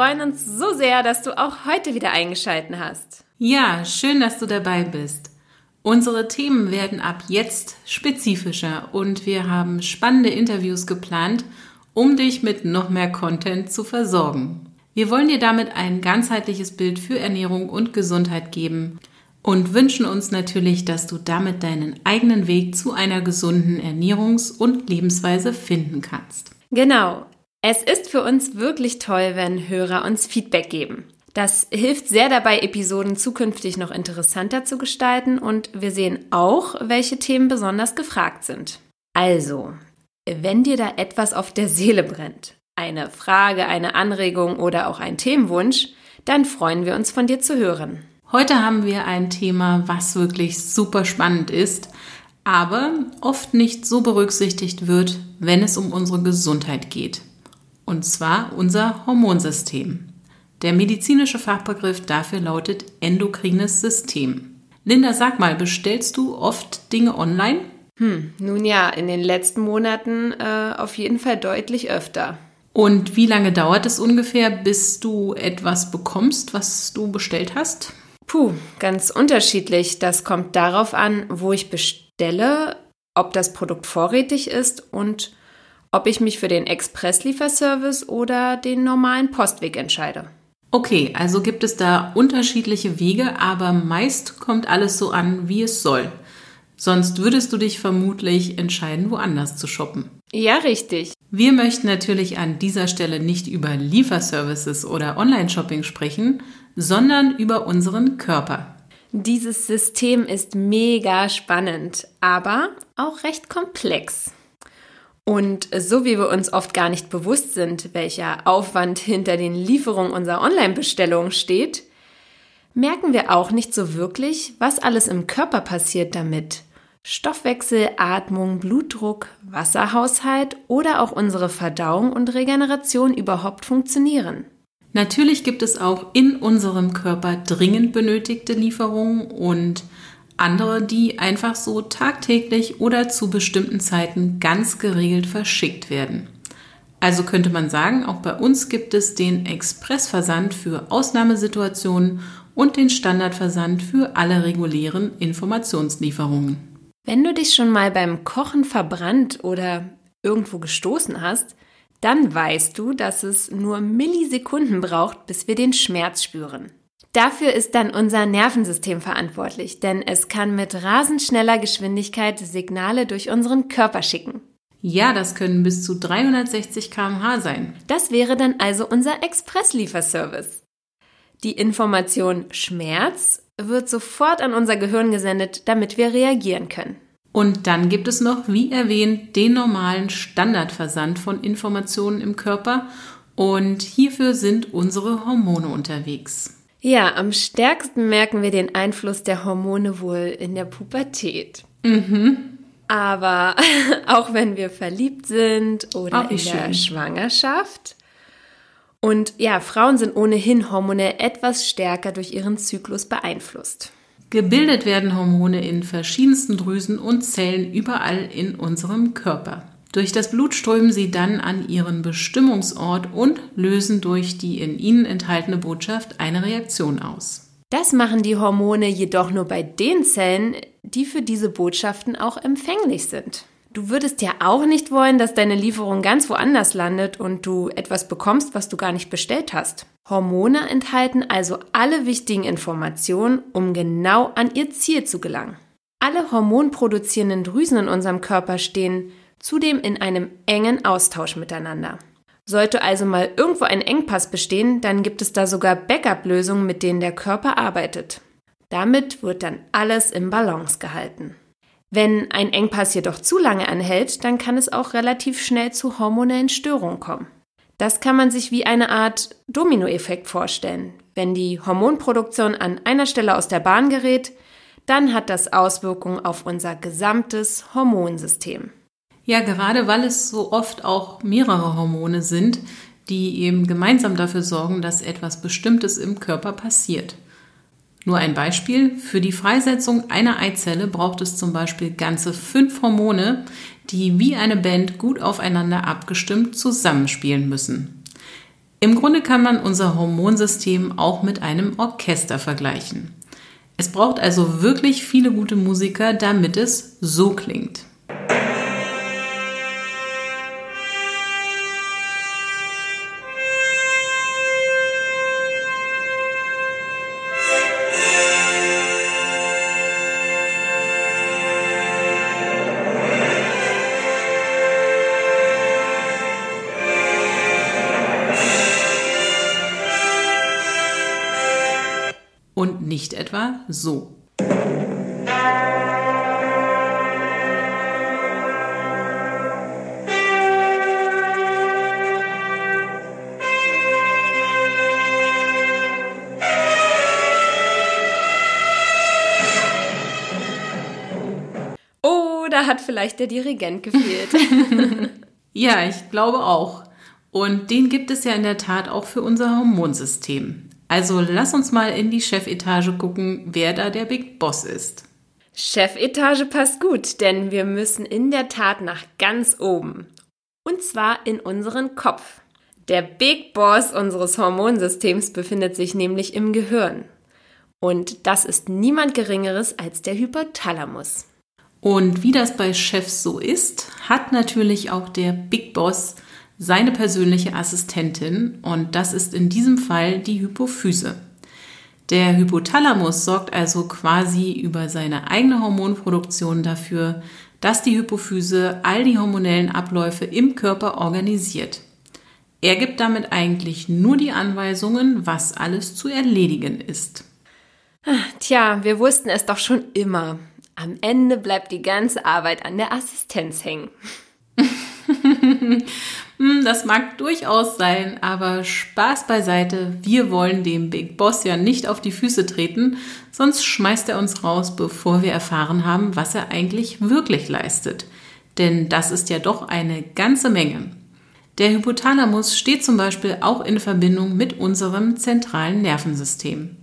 Freuen uns so sehr, dass du auch heute wieder eingeschalten hast. Ja, schön, dass du dabei bist. Unsere Themen werden ab jetzt spezifischer und wir haben spannende Interviews geplant, um dich mit noch mehr Content zu versorgen. Wir wollen dir damit ein ganzheitliches Bild für Ernährung und Gesundheit geben und wünschen uns natürlich, dass du damit deinen eigenen Weg zu einer gesunden Ernährungs- und Lebensweise finden kannst. Genau. Es ist für uns wirklich toll, wenn Hörer uns Feedback geben. Das hilft sehr dabei, Episoden zukünftig noch interessanter zu gestalten und wir sehen auch, welche Themen besonders gefragt sind. Also, wenn dir da etwas auf der Seele brennt, eine Frage, eine Anregung oder auch ein Themenwunsch, dann freuen wir uns von dir zu hören. Heute haben wir ein Thema, was wirklich super spannend ist, aber oft nicht so berücksichtigt wird, wenn es um unsere Gesundheit geht. Und zwar unser Hormonsystem. Der medizinische Fachbegriff dafür lautet endokrines System. Linda, sag mal, bestellst du oft Dinge online? Hm, nun ja, in den letzten Monaten äh, auf jeden Fall deutlich öfter. Und wie lange dauert es ungefähr, bis du etwas bekommst, was du bestellt hast? Puh, ganz unterschiedlich. Das kommt darauf an, wo ich bestelle, ob das Produkt vorrätig ist und ob ich mich für den Expresslieferservice oder den normalen Postweg entscheide. Okay, also gibt es da unterschiedliche Wege, aber meist kommt alles so an, wie es soll. Sonst würdest du dich vermutlich entscheiden, woanders zu shoppen. Ja, richtig. Wir möchten natürlich an dieser Stelle nicht über Lieferservices oder Online-Shopping sprechen, sondern über unseren Körper. Dieses System ist mega spannend, aber auch recht komplex. Und so wie wir uns oft gar nicht bewusst sind, welcher Aufwand hinter den Lieferungen unserer Online-Bestellungen steht, merken wir auch nicht so wirklich, was alles im Körper passiert damit. Stoffwechsel, Atmung, Blutdruck, Wasserhaushalt oder auch unsere Verdauung und Regeneration überhaupt funktionieren. Natürlich gibt es auch in unserem Körper dringend benötigte Lieferungen und andere, die einfach so tagtäglich oder zu bestimmten Zeiten ganz geregelt verschickt werden. Also könnte man sagen, auch bei uns gibt es den Expressversand für Ausnahmesituationen und den Standardversand für alle regulären Informationslieferungen. Wenn du dich schon mal beim Kochen verbrannt oder irgendwo gestoßen hast, dann weißt du, dass es nur Millisekunden braucht, bis wir den Schmerz spüren. Dafür ist dann unser Nervensystem verantwortlich, denn es kann mit rasend schneller Geschwindigkeit Signale durch unseren Körper schicken. Ja, das können bis zu 360 km/h sein. Das wäre dann also unser Expresslieferservice. Die Information Schmerz wird sofort an unser Gehirn gesendet, damit wir reagieren können. Und dann gibt es noch, wie erwähnt, den normalen Standardversand von Informationen im Körper und hierfür sind unsere Hormone unterwegs. Ja, am stärksten merken wir den Einfluss der Hormone wohl in der Pubertät. Mhm. Aber auch wenn wir verliebt sind oder wie in der schön. Schwangerschaft. Und ja, Frauen sind ohnehin hormonell etwas stärker durch ihren Zyklus beeinflusst. Gebildet werden Hormone in verschiedensten Drüsen und Zellen überall in unserem Körper. Durch das Blut strömen sie dann an ihren Bestimmungsort und lösen durch die in ihnen enthaltene Botschaft eine Reaktion aus. Das machen die Hormone jedoch nur bei den Zellen, die für diese Botschaften auch empfänglich sind. Du würdest ja auch nicht wollen, dass deine Lieferung ganz woanders landet und du etwas bekommst, was du gar nicht bestellt hast. Hormone enthalten also alle wichtigen Informationen, um genau an ihr Ziel zu gelangen. Alle hormonproduzierenden Drüsen in unserem Körper stehen zudem in einem engen Austausch miteinander. Sollte also mal irgendwo ein Engpass bestehen, dann gibt es da sogar Backup-Lösungen, mit denen der Körper arbeitet. Damit wird dann alles im Balance gehalten. Wenn ein Engpass jedoch zu lange anhält, dann kann es auch relativ schnell zu hormonellen Störungen kommen. Das kann man sich wie eine Art Dominoeffekt vorstellen. Wenn die Hormonproduktion an einer Stelle aus der Bahn gerät, dann hat das Auswirkungen auf unser gesamtes Hormonsystem. Ja, gerade weil es so oft auch mehrere Hormone sind, die eben gemeinsam dafür sorgen, dass etwas Bestimmtes im Körper passiert. Nur ein Beispiel. Für die Freisetzung einer Eizelle braucht es zum Beispiel ganze fünf Hormone, die wie eine Band gut aufeinander abgestimmt zusammenspielen müssen. Im Grunde kann man unser Hormonsystem auch mit einem Orchester vergleichen. Es braucht also wirklich viele gute Musiker, damit es so klingt. Etwa so. Oh, da hat vielleicht der Dirigent gefehlt. ja, ich glaube auch. Und den gibt es ja in der Tat auch für unser Hormonsystem. Also lass uns mal in die Chefetage gucken, wer da der Big Boss ist. Chefetage passt gut, denn wir müssen in der Tat nach ganz oben. Und zwar in unseren Kopf. Der Big Boss unseres Hormonsystems befindet sich nämlich im Gehirn. Und das ist niemand Geringeres als der Hypothalamus. Und wie das bei Chefs so ist, hat natürlich auch der Big Boss seine persönliche Assistentin und das ist in diesem Fall die Hypophyse. Der Hypothalamus sorgt also quasi über seine eigene Hormonproduktion dafür, dass die Hypophyse all die hormonellen Abläufe im Körper organisiert. Er gibt damit eigentlich nur die Anweisungen, was alles zu erledigen ist. Tja, wir wussten es doch schon immer. Am Ende bleibt die ganze Arbeit an der Assistenz hängen. Hm, das mag durchaus sein, aber Spaß beiseite. Wir wollen dem Big Boss ja nicht auf die Füße treten, sonst schmeißt er uns raus, bevor wir erfahren haben, was er eigentlich wirklich leistet. Denn das ist ja doch eine ganze Menge. Der Hypothalamus steht zum Beispiel auch in Verbindung mit unserem zentralen Nervensystem.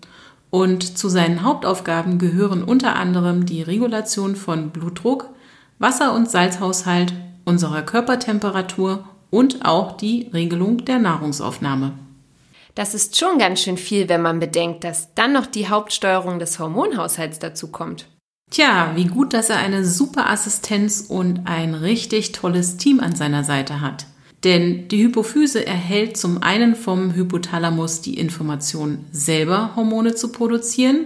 Und zu seinen Hauptaufgaben gehören unter anderem die Regulation von Blutdruck, Wasser- und Salzhaushalt, unserer Körpertemperatur und auch die Regelung der Nahrungsaufnahme. Das ist schon ganz schön viel, wenn man bedenkt, dass dann noch die Hauptsteuerung des Hormonhaushalts dazu kommt. Tja, wie gut, dass er eine super Assistenz und ein richtig tolles Team an seiner Seite hat. Denn die Hypophyse erhält zum einen vom Hypothalamus die Information, selber Hormone zu produzieren,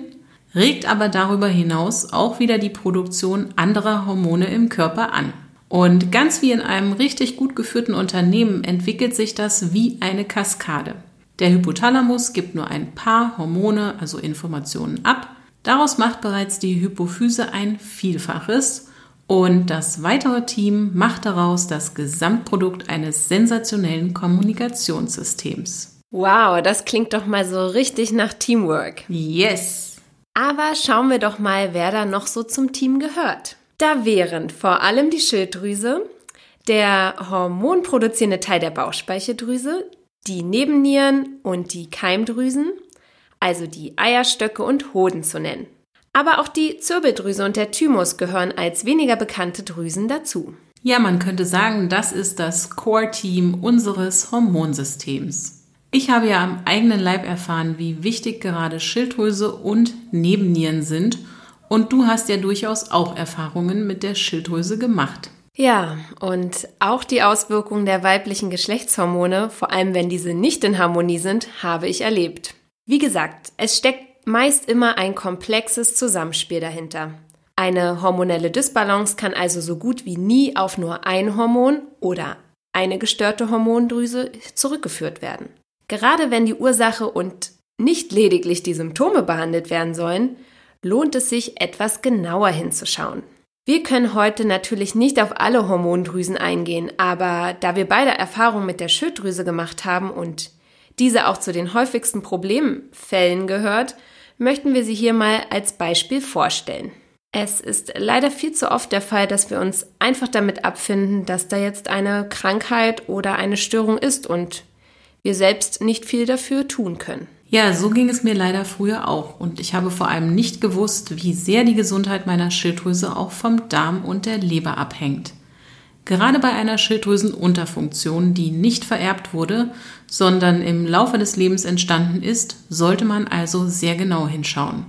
regt aber darüber hinaus auch wieder die Produktion anderer Hormone im Körper an. Und ganz wie in einem richtig gut geführten Unternehmen entwickelt sich das wie eine Kaskade. Der Hypothalamus gibt nur ein paar Hormone, also Informationen ab. Daraus macht bereits die Hypophyse ein Vielfaches und das weitere Team macht daraus das Gesamtprodukt eines sensationellen Kommunikationssystems. Wow, das klingt doch mal so richtig nach Teamwork. Yes. Aber schauen wir doch mal, wer da noch so zum Team gehört. Da wären vor allem die Schilddrüse, der hormonproduzierende Teil der Bauchspeicheldrüse, die Nebennieren und die Keimdrüsen, also die Eierstöcke und Hoden zu nennen. Aber auch die Zirbeldrüse und der Thymus gehören als weniger bekannte Drüsen dazu. Ja, man könnte sagen, das ist das Core-Team unseres Hormonsystems. Ich habe ja am eigenen Leib erfahren, wie wichtig gerade Schilddrüse und Nebennieren sind und du hast ja durchaus auch Erfahrungen mit der Schilddrüse gemacht. Ja, und auch die Auswirkungen der weiblichen Geschlechtshormone, vor allem wenn diese nicht in Harmonie sind, habe ich erlebt. Wie gesagt, es steckt meist immer ein komplexes Zusammenspiel dahinter. Eine hormonelle Dysbalance kann also so gut wie nie auf nur ein Hormon oder eine gestörte Hormondrüse zurückgeführt werden. Gerade wenn die Ursache und nicht lediglich die Symptome behandelt werden sollen, lohnt es sich, etwas genauer hinzuschauen. Wir können heute natürlich nicht auf alle Hormondrüsen eingehen, aber da wir beide Erfahrungen mit der Schilddrüse gemacht haben und diese auch zu den häufigsten Problemfällen gehört, möchten wir sie hier mal als Beispiel vorstellen. Es ist leider viel zu oft der Fall, dass wir uns einfach damit abfinden, dass da jetzt eine Krankheit oder eine Störung ist und wir selbst nicht viel dafür tun können. Ja, so ging es mir leider früher auch und ich habe vor allem nicht gewusst, wie sehr die Gesundheit meiner Schilddrüse auch vom Darm und der Leber abhängt. Gerade bei einer Schilddrüsenunterfunktion, die nicht vererbt wurde, sondern im Laufe des Lebens entstanden ist, sollte man also sehr genau hinschauen.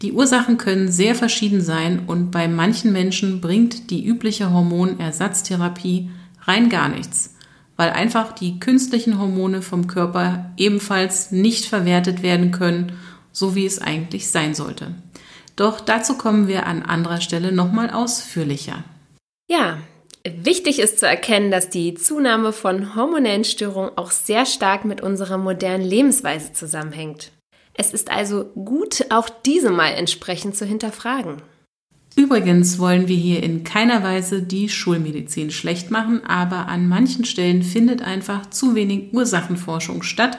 Die Ursachen können sehr verschieden sein und bei manchen Menschen bringt die übliche Hormonersatztherapie rein gar nichts weil einfach die künstlichen Hormone vom Körper ebenfalls nicht verwertet werden können, so wie es eigentlich sein sollte. Doch dazu kommen wir an anderer Stelle nochmal ausführlicher. Ja, wichtig ist zu erkennen, dass die Zunahme von hormonellen Störungen auch sehr stark mit unserer modernen Lebensweise zusammenhängt. Es ist also gut, auch diese mal entsprechend zu hinterfragen. Übrigens wollen wir hier in keiner Weise die Schulmedizin schlecht machen, aber an manchen Stellen findet einfach zu wenig Ursachenforschung statt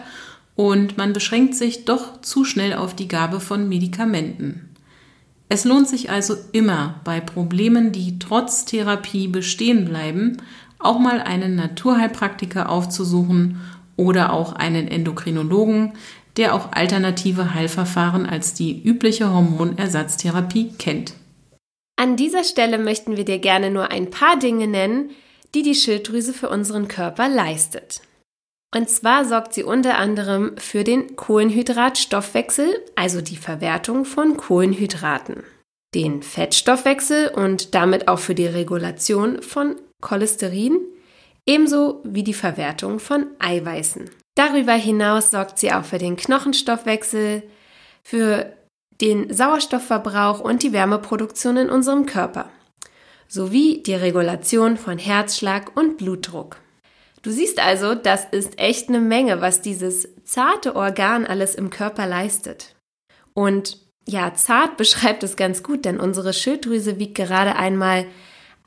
und man beschränkt sich doch zu schnell auf die Gabe von Medikamenten. Es lohnt sich also immer bei Problemen, die trotz Therapie bestehen bleiben, auch mal einen Naturheilpraktiker aufzusuchen oder auch einen Endokrinologen, der auch alternative Heilverfahren als die übliche Hormonersatztherapie kennt. An dieser Stelle möchten wir dir gerne nur ein paar Dinge nennen, die die Schilddrüse für unseren Körper leistet. Und zwar sorgt sie unter anderem für den Kohlenhydratstoffwechsel, also die Verwertung von Kohlenhydraten, den Fettstoffwechsel und damit auch für die Regulation von Cholesterin, ebenso wie die Verwertung von Eiweißen. Darüber hinaus sorgt sie auch für den Knochenstoffwechsel, für den Sauerstoffverbrauch und die Wärmeproduktion in unserem Körper sowie die Regulation von Herzschlag und Blutdruck. Du siehst also, das ist echt eine Menge, was dieses zarte Organ alles im Körper leistet. Und ja, zart beschreibt es ganz gut, denn unsere Schilddrüse wiegt gerade einmal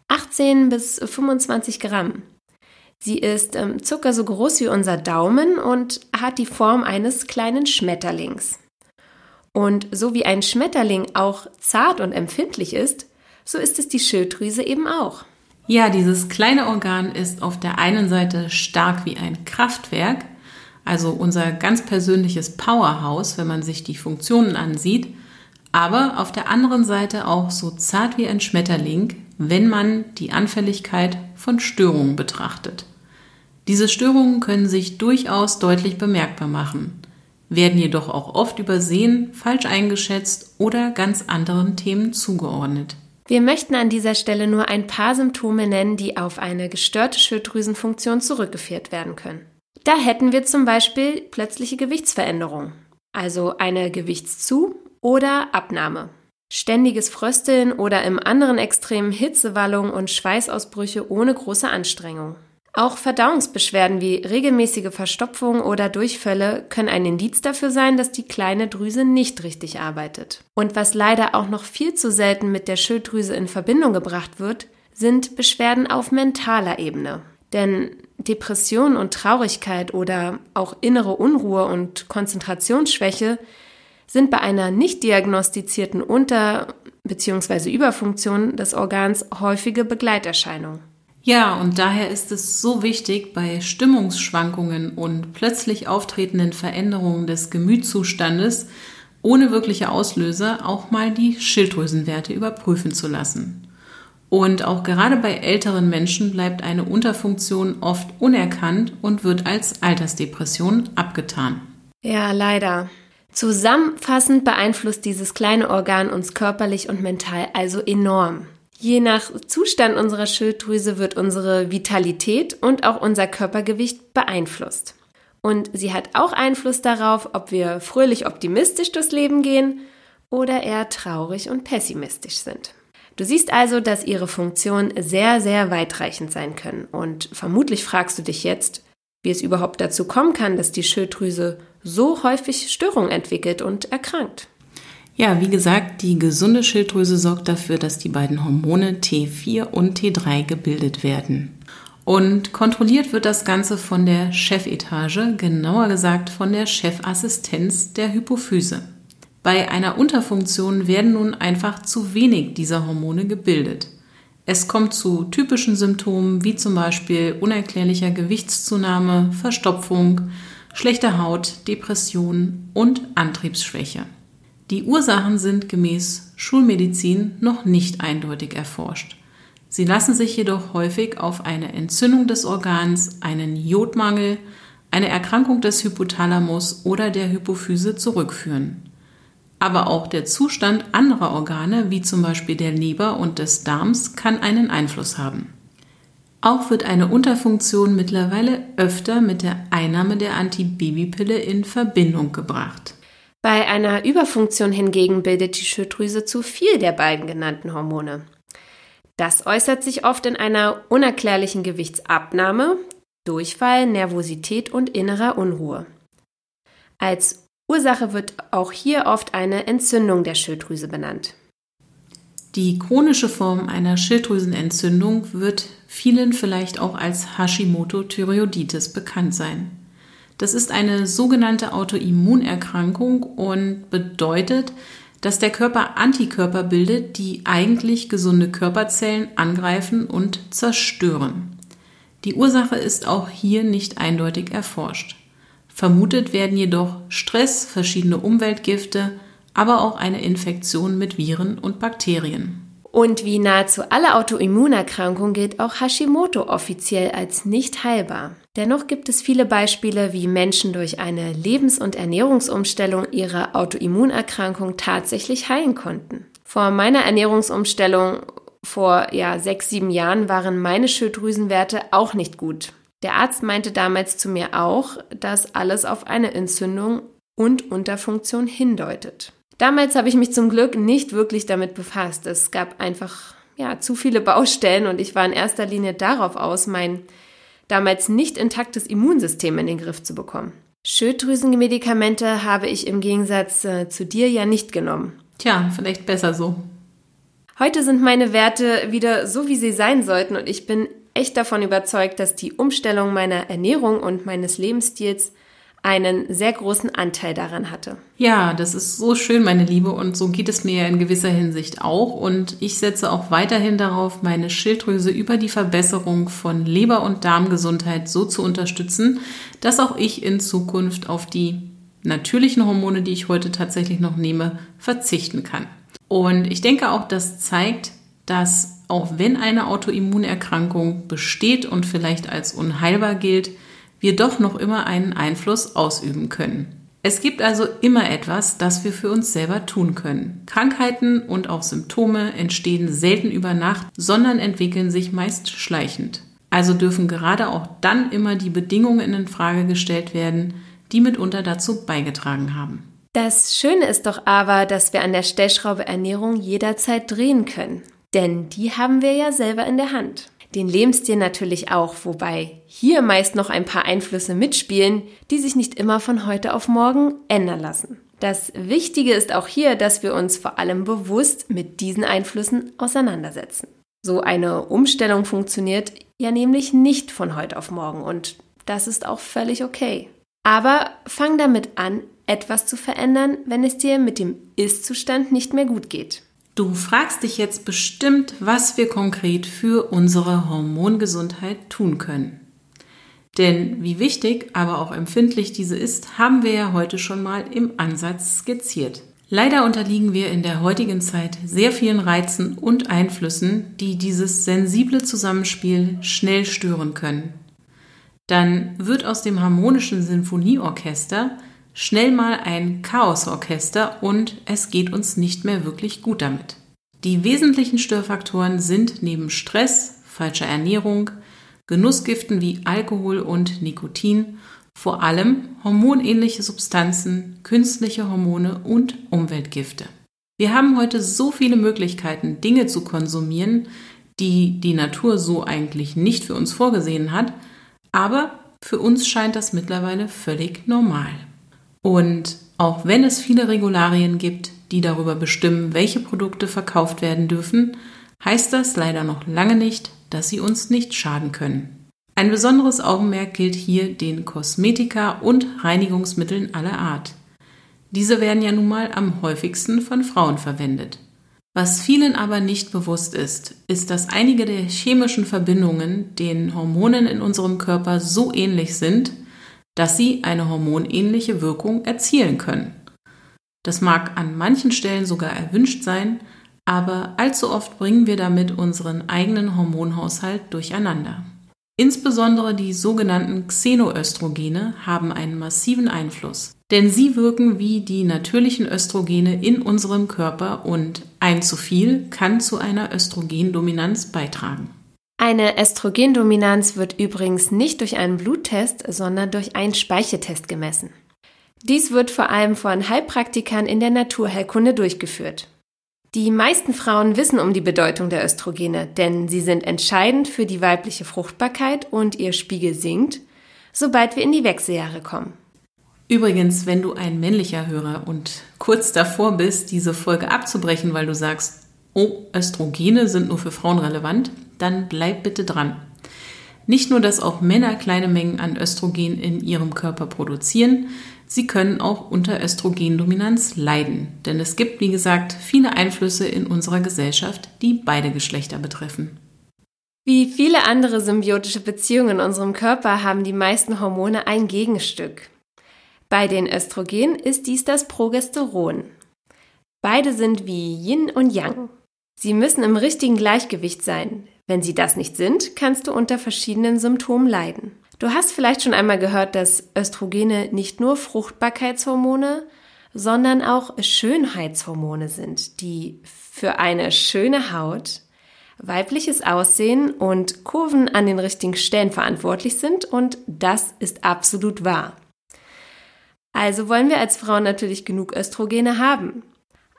18 bis 25 Gramm. Sie ist ähm, Zucker so groß wie unser Daumen und hat die Form eines kleinen Schmetterlings. Und so wie ein Schmetterling auch zart und empfindlich ist, so ist es die Schilddrüse eben auch. Ja, dieses kleine Organ ist auf der einen Seite stark wie ein Kraftwerk, also unser ganz persönliches Powerhouse, wenn man sich die Funktionen ansieht, aber auf der anderen Seite auch so zart wie ein Schmetterling, wenn man die Anfälligkeit von Störungen betrachtet. Diese Störungen können sich durchaus deutlich bemerkbar machen werden jedoch auch oft übersehen, falsch eingeschätzt oder ganz anderen Themen zugeordnet. Wir möchten an dieser Stelle nur ein paar Symptome nennen, die auf eine gestörte Schilddrüsenfunktion zurückgeführt werden können. Da hätten wir zum Beispiel plötzliche Gewichtsveränderung, also eine Gewichtszu- oder Abnahme. Ständiges Frösteln oder im anderen Extrem Hitzewallung und Schweißausbrüche ohne große Anstrengung. Auch Verdauungsbeschwerden wie regelmäßige Verstopfung oder Durchfälle können ein Indiz dafür sein, dass die kleine Drüse nicht richtig arbeitet. Und was leider auch noch viel zu selten mit der Schilddrüse in Verbindung gebracht wird, sind Beschwerden auf mentaler Ebene. Denn Depression und Traurigkeit oder auch innere Unruhe und Konzentrationsschwäche sind bei einer nicht diagnostizierten Unter- bzw. Überfunktion des Organs häufige Begleiterscheinungen. Ja, und daher ist es so wichtig, bei Stimmungsschwankungen und plötzlich auftretenden Veränderungen des Gemütszustandes ohne wirkliche Auslöser auch mal die Schilddrüsenwerte überprüfen zu lassen. Und auch gerade bei älteren Menschen bleibt eine Unterfunktion oft unerkannt und wird als Altersdepression abgetan. Ja, leider. Zusammenfassend beeinflusst dieses kleine Organ uns körperlich und mental also enorm. Je nach Zustand unserer Schilddrüse wird unsere Vitalität und auch unser Körpergewicht beeinflusst. Und sie hat auch Einfluss darauf, ob wir fröhlich optimistisch durchs Leben gehen oder eher traurig und pessimistisch sind. Du siehst also, dass ihre Funktionen sehr, sehr weitreichend sein können. Und vermutlich fragst du dich jetzt, wie es überhaupt dazu kommen kann, dass die Schilddrüse so häufig Störungen entwickelt und erkrankt. Ja, wie gesagt, die gesunde Schilddrüse sorgt dafür, dass die beiden Hormone T4 und T3 gebildet werden. Und kontrolliert wird das Ganze von der Chefetage, genauer gesagt von der Chefassistenz der Hypophyse. Bei einer Unterfunktion werden nun einfach zu wenig dieser Hormone gebildet. Es kommt zu typischen Symptomen wie zum Beispiel unerklärlicher Gewichtszunahme, Verstopfung, schlechter Haut, Depression und Antriebsschwäche. Die Ursachen sind gemäß Schulmedizin noch nicht eindeutig erforscht. Sie lassen sich jedoch häufig auf eine Entzündung des Organs, einen Jodmangel, eine Erkrankung des Hypothalamus oder der Hypophyse zurückführen. Aber auch der Zustand anderer Organe, wie zum Beispiel der Leber und des Darms, kann einen Einfluss haben. Auch wird eine Unterfunktion mittlerweile öfter mit der Einnahme der Antibabypille in Verbindung gebracht. Bei einer Überfunktion hingegen bildet die Schilddrüse zu viel der beiden genannten Hormone. Das äußert sich oft in einer unerklärlichen Gewichtsabnahme, Durchfall, Nervosität und innerer Unruhe. Als Ursache wird auch hier oft eine Entzündung der Schilddrüse benannt. Die chronische Form einer Schilddrüsenentzündung wird vielen vielleicht auch als Hashimoto-Thyreoiditis bekannt sein. Das ist eine sogenannte Autoimmunerkrankung und bedeutet, dass der Körper Antikörper bildet, die eigentlich gesunde Körperzellen angreifen und zerstören. Die Ursache ist auch hier nicht eindeutig erforscht. Vermutet werden jedoch Stress, verschiedene Umweltgifte, aber auch eine Infektion mit Viren und Bakterien. Und wie nahezu alle Autoimmunerkrankungen gilt auch Hashimoto offiziell als nicht heilbar. Dennoch gibt es viele Beispiele, wie Menschen durch eine Lebens- und Ernährungsumstellung ihre Autoimmunerkrankung tatsächlich heilen konnten. Vor meiner Ernährungsumstellung vor ja, sechs, sieben Jahren waren meine Schilddrüsenwerte auch nicht gut. Der Arzt meinte damals zu mir auch, dass alles auf eine Entzündung und Unterfunktion hindeutet. Damals habe ich mich zum Glück nicht wirklich damit befasst. Es gab einfach ja, zu viele Baustellen und ich war in erster Linie darauf aus, mein damals nicht intaktes Immunsystem in den Griff zu bekommen. Schilddrüsenmedikamente habe ich im Gegensatz äh, zu dir ja nicht genommen. Tja, vielleicht besser so. Heute sind meine Werte wieder so, wie sie sein sollten und ich bin echt davon überzeugt, dass die Umstellung meiner Ernährung und meines Lebensstils einen sehr großen Anteil daran hatte. Ja, das ist so schön, meine Liebe, und so geht es mir in gewisser Hinsicht auch. Und ich setze auch weiterhin darauf, meine Schilddrüse über die Verbesserung von Leber- und Darmgesundheit so zu unterstützen, dass auch ich in Zukunft auf die natürlichen Hormone, die ich heute tatsächlich noch nehme, verzichten kann. Und ich denke auch, das zeigt, dass auch wenn eine Autoimmunerkrankung besteht und vielleicht als unheilbar gilt, wir doch noch immer einen Einfluss ausüben können. Es gibt also immer etwas, das wir für uns selber tun können. Krankheiten und auch Symptome entstehen selten über Nacht, sondern entwickeln sich meist schleichend. Also dürfen gerade auch dann immer die Bedingungen in Frage gestellt werden, die mitunter dazu beigetragen haben. Das Schöne ist doch aber, dass wir an der Stellschraube Ernährung jederzeit drehen können. Denn die haben wir ja selber in der Hand den Lebensstil natürlich auch, wobei hier meist noch ein paar Einflüsse mitspielen, die sich nicht immer von heute auf morgen ändern lassen. Das Wichtige ist auch hier, dass wir uns vor allem bewusst mit diesen Einflüssen auseinandersetzen. So eine Umstellung funktioniert ja nämlich nicht von heute auf morgen und das ist auch völlig okay. Aber fang damit an, etwas zu verändern, wenn es dir mit dem Ist-Zustand nicht mehr gut geht. Du fragst dich jetzt bestimmt, was wir konkret für unsere Hormongesundheit tun können. Denn wie wichtig, aber auch empfindlich diese ist, haben wir ja heute schon mal im Ansatz skizziert. Leider unterliegen wir in der heutigen Zeit sehr vielen Reizen und Einflüssen, die dieses sensible Zusammenspiel schnell stören können. Dann wird aus dem harmonischen Sinfonieorchester schnell mal ein Chaosorchester und es geht uns nicht mehr wirklich gut damit. Die wesentlichen Störfaktoren sind neben Stress, falscher Ernährung, Genussgiften wie Alkohol und Nikotin vor allem hormonähnliche Substanzen, künstliche Hormone und Umweltgifte. Wir haben heute so viele Möglichkeiten, Dinge zu konsumieren, die die Natur so eigentlich nicht für uns vorgesehen hat, aber für uns scheint das mittlerweile völlig normal. Und auch wenn es viele Regularien gibt, die darüber bestimmen, welche Produkte verkauft werden dürfen, heißt das leider noch lange nicht, dass sie uns nicht schaden können. Ein besonderes Augenmerk gilt hier den Kosmetika und Reinigungsmitteln aller Art. Diese werden ja nun mal am häufigsten von Frauen verwendet. Was vielen aber nicht bewusst ist, ist, dass einige der chemischen Verbindungen den Hormonen in unserem Körper so ähnlich sind, dass sie eine hormonähnliche Wirkung erzielen können. Das mag an manchen Stellen sogar erwünscht sein, aber allzu oft bringen wir damit unseren eigenen Hormonhaushalt durcheinander. Insbesondere die sogenannten Xenoöstrogene haben einen massiven Einfluss, denn sie wirken wie die natürlichen Östrogene in unserem Körper und ein zu viel kann zu einer Östrogendominanz beitragen. Eine Östrogendominanz wird übrigens nicht durch einen Bluttest, sondern durch einen Speicheltest gemessen. Dies wird vor allem von Heilpraktikern in der Naturheilkunde durchgeführt. Die meisten Frauen wissen um die Bedeutung der Östrogene, denn sie sind entscheidend für die weibliche Fruchtbarkeit und ihr Spiegel sinkt, sobald wir in die Wechseljahre kommen. Übrigens, wenn du ein männlicher Hörer und kurz davor bist, diese Folge abzubrechen, weil du sagst, oh, Östrogene sind nur für Frauen relevant, dann bleib bitte dran. Nicht nur, dass auch Männer kleine Mengen an Östrogen in ihrem Körper produzieren, Sie können auch unter Östrogendominanz leiden, denn es gibt, wie gesagt, viele Einflüsse in unserer Gesellschaft, die beide Geschlechter betreffen. Wie viele andere symbiotische Beziehungen in unserem Körper haben die meisten Hormone ein Gegenstück. Bei den Östrogen ist dies das Progesteron. Beide sind wie Yin und Yang. Sie müssen im richtigen Gleichgewicht sein. Wenn sie das nicht sind, kannst du unter verschiedenen Symptomen leiden. Du hast vielleicht schon einmal gehört, dass Östrogene nicht nur Fruchtbarkeitshormone, sondern auch Schönheitshormone sind, die für eine schöne Haut, weibliches Aussehen und Kurven an den richtigen Stellen verantwortlich sind und das ist absolut wahr. Also wollen wir als Frauen natürlich genug Östrogene haben.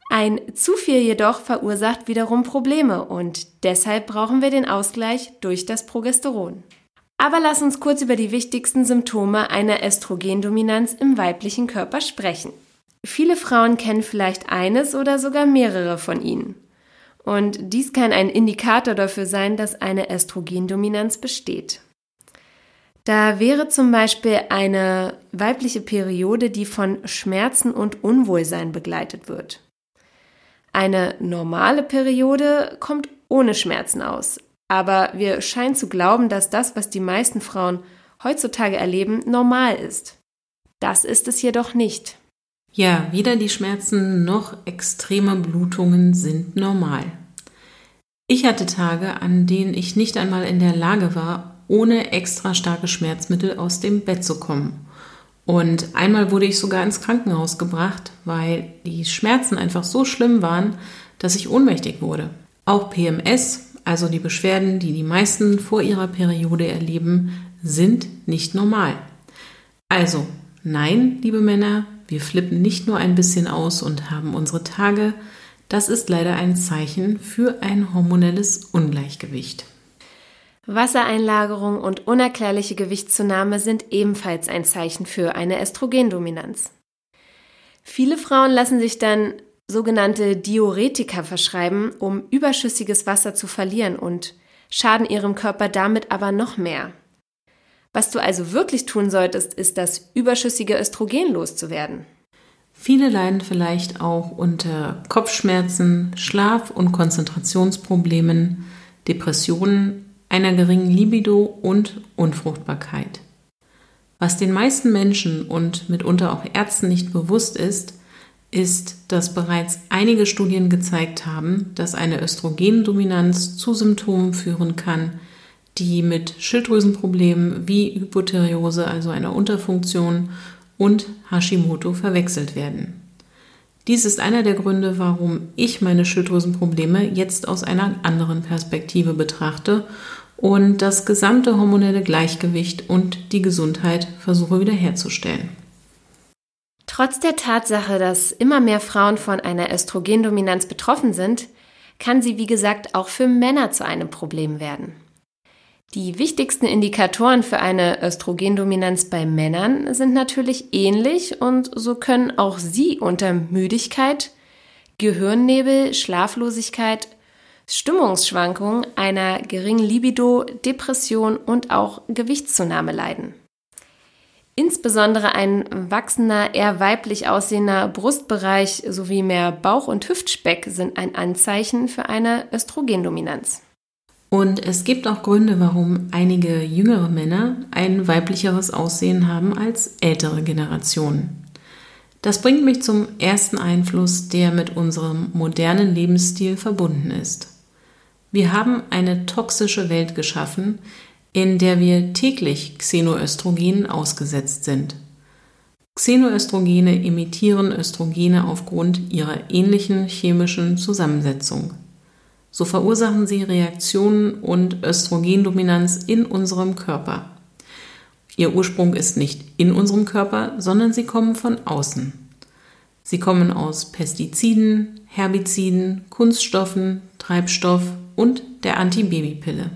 Ein zu viel jedoch verursacht wiederum Probleme und deshalb brauchen wir den Ausgleich durch das Progesteron. Aber lass uns kurz über die wichtigsten Symptome einer Östrogendominanz im weiblichen Körper sprechen. Viele Frauen kennen vielleicht eines oder sogar mehrere von ihnen. Und dies kann ein Indikator dafür sein, dass eine Östrogendominanz besteht. Da wäre zum Beispiel eine weibliche Periode, die von Schmerzen und Unwohlsein begleitet wird. Eine normale Periode kommt ohne Schmerzen aus, aber wir scheinen zu glauben, dass das, was die meisten Frauen heutzutage erleben, normal ist. Das ist es jedoch nicht. Ja, weder die Schmerzen noch extreme Blutungen sind normal. Ich hatte Tage, an denen ich nicht einmal in der Lage war, ohne extra starke Schmerzmittel aus dem Bett zu kommen. Und einmal wurde ich sogar ins Krankenhaus gebracht, weil die Schmerzen einfach so schlimm waren, dass ich ohnmächtig wurde. Auch PMS also die Beschwerden, die die meisten vor ihrer Periode erleben, sind nicht normal. Also, nein, liebe Männer, wir flippen nicht nur ein bisschen aus und haben unsere Tage. Das ist leider ein Zeichen für ein hormonelles Ungleichgewicht. Wassereinlagerung und unerklärliche Gewichtszunahme sind ebenfalls ein Zeichen für eine Östrogendominanz. Viele Frauen lassen sich dann sogenannte Diuretika verschreiben, um überschüssiges Wasser zu verlieren und schaden ihrem Körper damit aber noch mehr. Was du also wirklich tun solltest, ist das überschüssige Östrogen loszuwerden. Viele leiden vielleicht auch unter Kopfschmerzen, Schlaf- und Konzentrationsproblemen, Depressionen, einer geringen Libido und Unfruchtbarkeit. Was den meisten Menschen und mitunter auch Ärzten nicht bewusst ist, ist, dass bereits einige Studien gezeigt haben, dass eine Östrogendominanz zu Symptomen führen kann, die mit Schilddrüsenproblemen wie Hypothyreose, also einer Unterfunktion, und Hashimoto verwechselt werden. Dies ist einer der Gründe, warum ich meine Schilddrüsenprobleme jetzt aus einer anderen Perspektive betrachte und das gesamte hormonelle Gleichgewicht und die Gesundheit versuche wiederherzustellen. Trotz der Tatsache, dass immer mehr Frauen von einer Östrogendominanz betroffen sind, kann sie, wie gesagt, auch für Männer zu einem Problem werden. Die wichtigsten Indikatoren für eine Östrogendominanz bei Männern sind natürlich ähnlich und so können auch sie unter Müdigkeit, Gehirnnebel, Schlaflosigkeit, Stimmungsschwankungen, einer geringen Libido, Depression und auch Gewichtszunahme leiden. Insbesondere ein wachsender, eher weiblich aussehender Brustbereich sowie mehr Bauch- und Hüftspeck sind ein Anzeichen für eine Östrogendominanz. Und es gibt auch Gründe, warum einige jüngere Männer ein weiblicheres Aussehen haben als ältere Generationen. Das bringt mich zum ersten Einfluss, der mit unserem modernen Lebensstil verbunden ist. Wir haben eine toxische Welt geschaffen, in der wir täglich Xenoöstrogenen ausgesetzt sind. Xenoöstrogene imitieren Östrogene aufgrund ihrer ähnlichen chemischen Zusammensetzung. So verursachen sie Reaktionen und Östrogendominanz in unserem Körper. Ihr Ursprung ist nicht in unserem Körper, sondern sie kommen von außen. Sie kommen aus Pestiziden, Herbiziden, Kunststoffen, Treibstoff und der Antibabypille.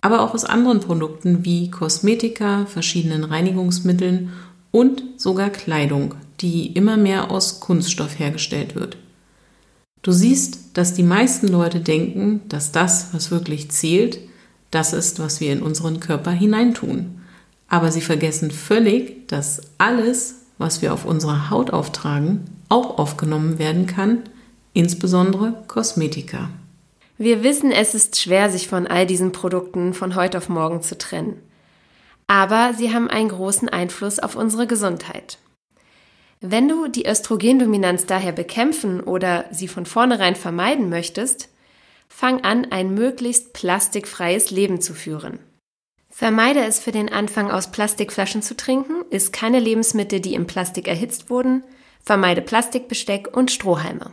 Aber auch aus anderen Produkten wie Kosmetika, verschiedenen Reinigungsmitteln und sogar Kleidung, die immer mehr aus Kunststoff hergestellt wird. Du siehst, dass die meisten Leute denken, dass das, was wirklich zählt, das ist, was wir in unseren Körper hineintun. Aber sie vergessen völlig, dass alles, was wir auf unserer Haut auftragen, auch aufgenommen werden kann, insbesondere Kosmetika. Wir wissen, es ist schwer, sich von all diesen Produkten von heute auf morgen zu trennen. Aber sie haben einen großen Einfluss auf unsere Gesundheit. Wenn du die Östrogendominanz daher bekämpfen oder sie von vornherein vermeiden möchtest, fang an, ein möglichst plastikfreies Leben zu führen. Vermeide es für den Anfang aus Plastikflaschen zu trinken, isst keine Lebensmittel, die im Plastik erhitzt wurden, vermeide Plastikbesteck und Strohhalme.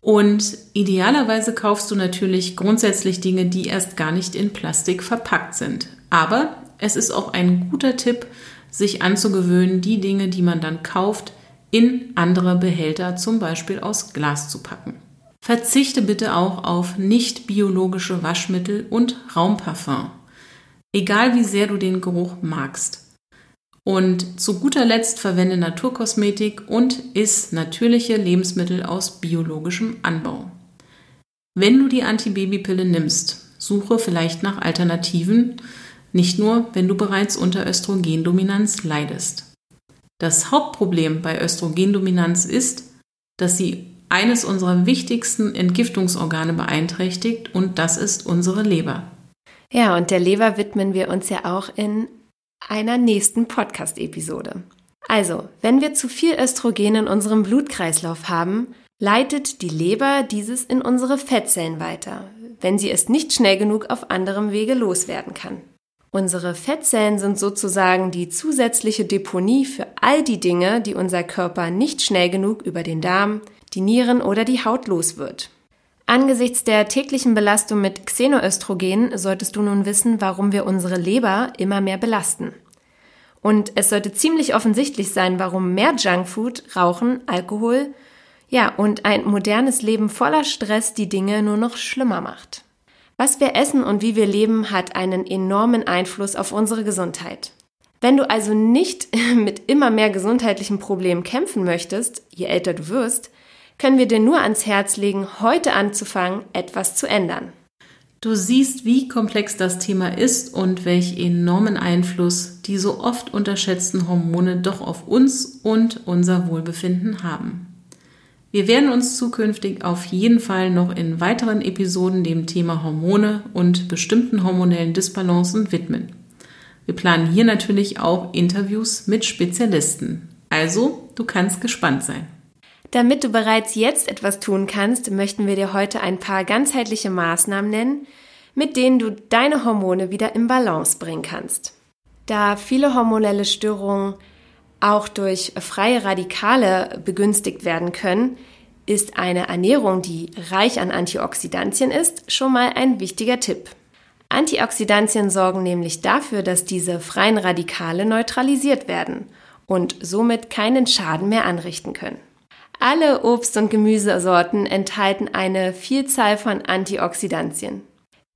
Und idealerweise kaufst du natürlich grundsätzlich Dinge, die erst gar nicht in Plastik verpackt sind. Aber es ist auch ein guter Tipp, sich anzugewöhnen, die Dinge, die man dann kauft, in andere Behälter, zum Beispiel aus Glas zu packen. Verzichte bitte auch auf nicht biologische Waschmittel und Raumparfum, egal wie sehr du den Geruch magst. Und zu guter Letzt verwende Naturkosmetik und iss natürliche Lebensmittel aus biologischem Anbau. Wenn du die Antibabypille nimmst, suche vielleicht nach Alternativen, nicht nur, wenn du bereits unter Östrogendominanz leidest. Das Hauptproblem bei Östrogendominanz ist, dass sie eines unserer wichtigsten Entgiftungsorgane beeinträchtigt und das ist unsere Leber. Ja, und der Leber widmen wir uns ja auch in einer nächsten Podcast-Episode. Also, wenn wir zu viel Östrogen in unserem Blutkreislauf haben, leitet die Leber dieses in unsere Fettzellen weiter, wenn sie es nicht schnell genug auf anderem Wege loswerden kann. Unsere Fettzellen sind sozusagen die zusätzliche Deponie für all die Dinge, die unser Körper nicht schnell genug über den Darm, die Nieren oder die Haut los wird. Angesichts der täglichen Belastung mit Xenoöstrogen solltest du nun wissen, warum wir unsere Leber immer mehr belasten. Und es sollte ziemlich offensichtlich sein, warum mehr Junkfood, Rauchen, Alkohol, ja, und ein modernes Leben voller Stress die Dinge nur noch schlimmer macht. Was wir essen und wie wir leben, hat einen enormen Einfluss auf unsere Gesundheit. Wenn du also nicht mit immer mehr gesundheitlichen Problemen kämpfen möchtest, je älter du wirst, können wir dir nur ans Herz legen, heute anzufangen, etwas zu ändern. Du siehst, wie komplex das Thema ist und welch enormen Einfluss die so oft unterschätzten Hormone doch auf uns und unser Wohlbefinden haben. Wir werden uns zukünftig auf jeden Fall noch in weiteren Episoden dem Thema Hormone und bestimmten hormonellen Disbalancen widmen. Wir planen hier natürlich auch Interviews mit Spezialisten. Also, du kannst gespannt sein. Damit du bereits jetzt etwas tun kannst, möchten wir dir heute ein paar ganzheitliche Maßnahmen nennen, mit denen du deine Hormone wieder in Balance bringen kannst. Da viele hormonelle Störungen auch durch freie Radikale begünstigt werden können, ist eine Ernährung, die reich an Antioxidantien ist, schon mal ein wichtiger Tipp. Antioxidantien sorgen nämlich dafür, dass diese freien Radikale neutralisiert werden und somit keinen Schaden mehr anrichten können. Alle Obst- und Gemüsesorten enthalten eine Vielzahl von Antioxidantien.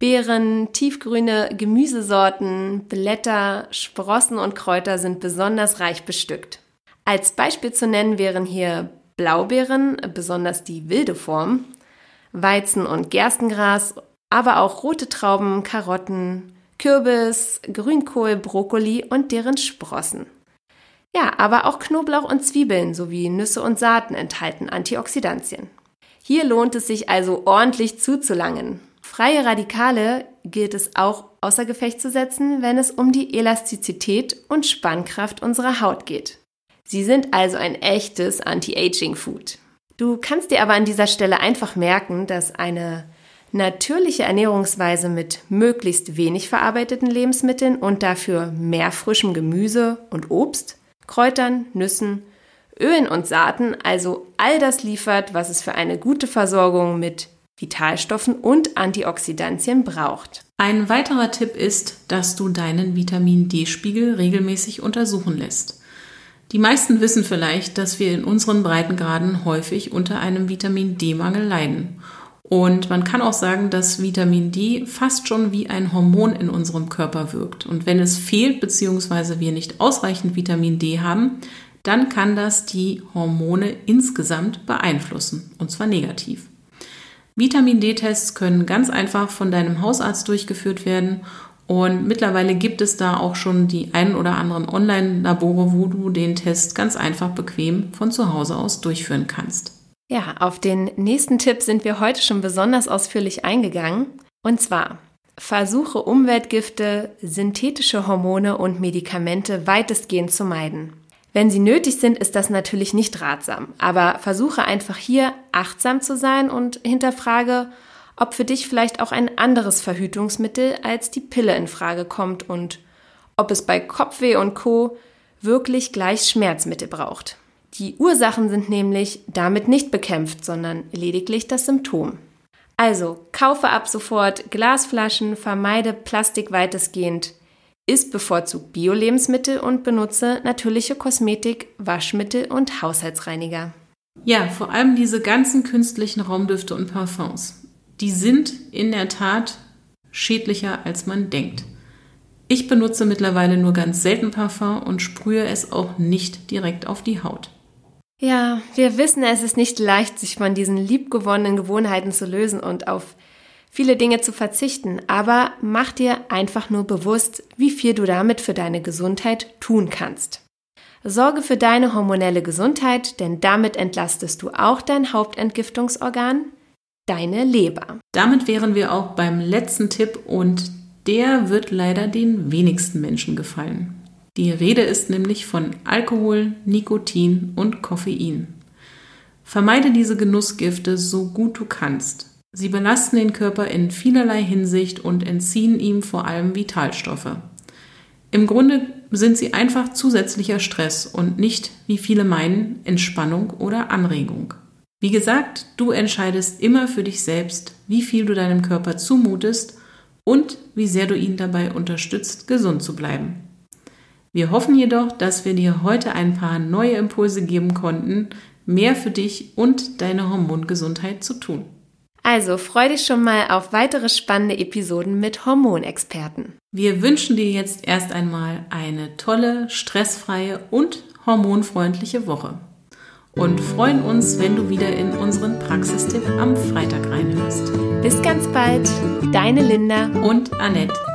Beeren, tiefgrüne Gemüsesorten, Blätter, Sprossen und Kräuter sind besonders reich bestückt. Als Beispiel zu nennen wären hier Blaubeeren, besonders die wilde Form, Weizen- und Gerstengras, aber auch rote Trauben, Karotten, Kürbis, Grünkohl, Brokkoli und deren Sprossen. Ja, aber auch Knoblauch und Zwiebeln sowie Nüsse und Saaten enthalten Antioxidantien. Hier lohnt es sich also ordentlich zuzulangen. Freie Radikale gilt es auch außer Gefecht zu setzen, wenn es um die Elastizität und Spannkraft unserer Haut geht. Sie sind also ein echtes Anti-Aging-Food. Du kannst dir aber an dieser Stelle einfach merken, dass eine natürliche Ernährungsweise mit möglichst wenig verarbeiteten Lebensmitteln und dafür mehr frischem Gemüse und Obst, Kräutern, Nüssen, Ölen und Saaten also all das liefert, was es für eine gute Versorgung mit Vitalstoffen und Antioxidantien braucht. Ein weiterer Tipp ist, dass du deinen Vitamin D-Spiegel regelmäßig untersuchen lässt. Die meisten wissen vielleicht, dass wir in unseren Breitengraden häufig unter einem Vitamin D-Mangel leiden. Und man kann auch sagen, dass Vitamin D fast schon wie ein Hormon in unserem Körper wirkt. Und wenn es fehlt bzw. wir nicht ausreichend Vitamin D haben, dann kann das die Hormone insgesamt beeinflussen, und zwar negativ. Vitamin D-Tests können ganz einfach von deinem Hausarzt durchgeführt werden und mittlerweile gibt es da auch schon die ein oder anderen Online-Labore, wo du den Test ganz einfach bequem von zu Hause aus durchführen kannst. Ja, auf den nächsten Tipp sind wir heute schon besonders ausführlich eingegangen. Und zwar versuche Umweltgifte, synthetische Hormone und Medikamente weitestgehend zu meiden. Wenn sie nötig sind, ist das natürlich nicht ratsam. Aber versuche einfach hier achtsam zu sein und hinterfrage, ob für dich vielleicht auch ein anderes Verhütungsmittel als die Pille in Frage kommt und ob es bei Kopfweh und Co. wirklich gleich Schmerzmittel braucht. Die Ursachen sind nämlich damit nicht bekämpft, sondern lediglich das Symptom. Also kaufe ab sofort Glasflaschen, vermeide Plastik weitestgehend, Isst bevorzugt Bio-Lebensmittel und benutze natürliche Kosmetik, Waschmittel und Haushaltsreiniger. Ja, vor allem diese ganzen künstlichen Raumdüfte und Parfums. Die sind in der Tat schädlicher, als man denkt. Ich benutze mittlerweile nur ganz selten Parfum und sprühe es auch nicht direkt auf die Haut. Ja, wir wissen, es ist nicht leicht, sich von diesen liebgewonnenen Gewohnheiten zu lösen und auf viele Dinge zu verzichten, aber mach dir einfach nur bewusst, wie viel du damit für deine Gesundheit tun kannst. Sorge für deine hormonelle Gesundheit, denn damit entlastest du auch dein Hauptentgiftungsorgan, deine Leber. Damit wären wir auch beim letzten Tipp und der wird leider den wenigsten Menschen gefallen. Die Rede ist nämlich von Alkohol, Nikotin und Koffein. Vermeide diese Genussgifte so gut du kannst. Sie belasten den Körper in vielerlei Hinsicht und entziehen ihm vor allem Vitalstoffe. Im Grunde sind sie einfach zusätzlicher Stress und nicht, wie viele meinen, Entspannung oder Anregung. Wie gesagt, du entscheidest immer für dich selbst, wie viel du deinem Körper zumutest und wie sehr du ihn dabei unterstützt, gesund zu bleiben. Wir hoffen jedoch, dass wir dir heute ein paar neue Impulse geben konnten, mehr für dich und deine Hormongesundheit zu tun. Also freu dich schon mal auf weitere spannende Episoden mit Hormonexperten. Wir wünschen dir jetzt erst einmal eine tolle, stressfreie und hormonfreundliche Woche und freuen uns, wenn du wieder in unseren Praxistipp am Freitag reinhörst. Bis ganz bald, deine Linda und Annette.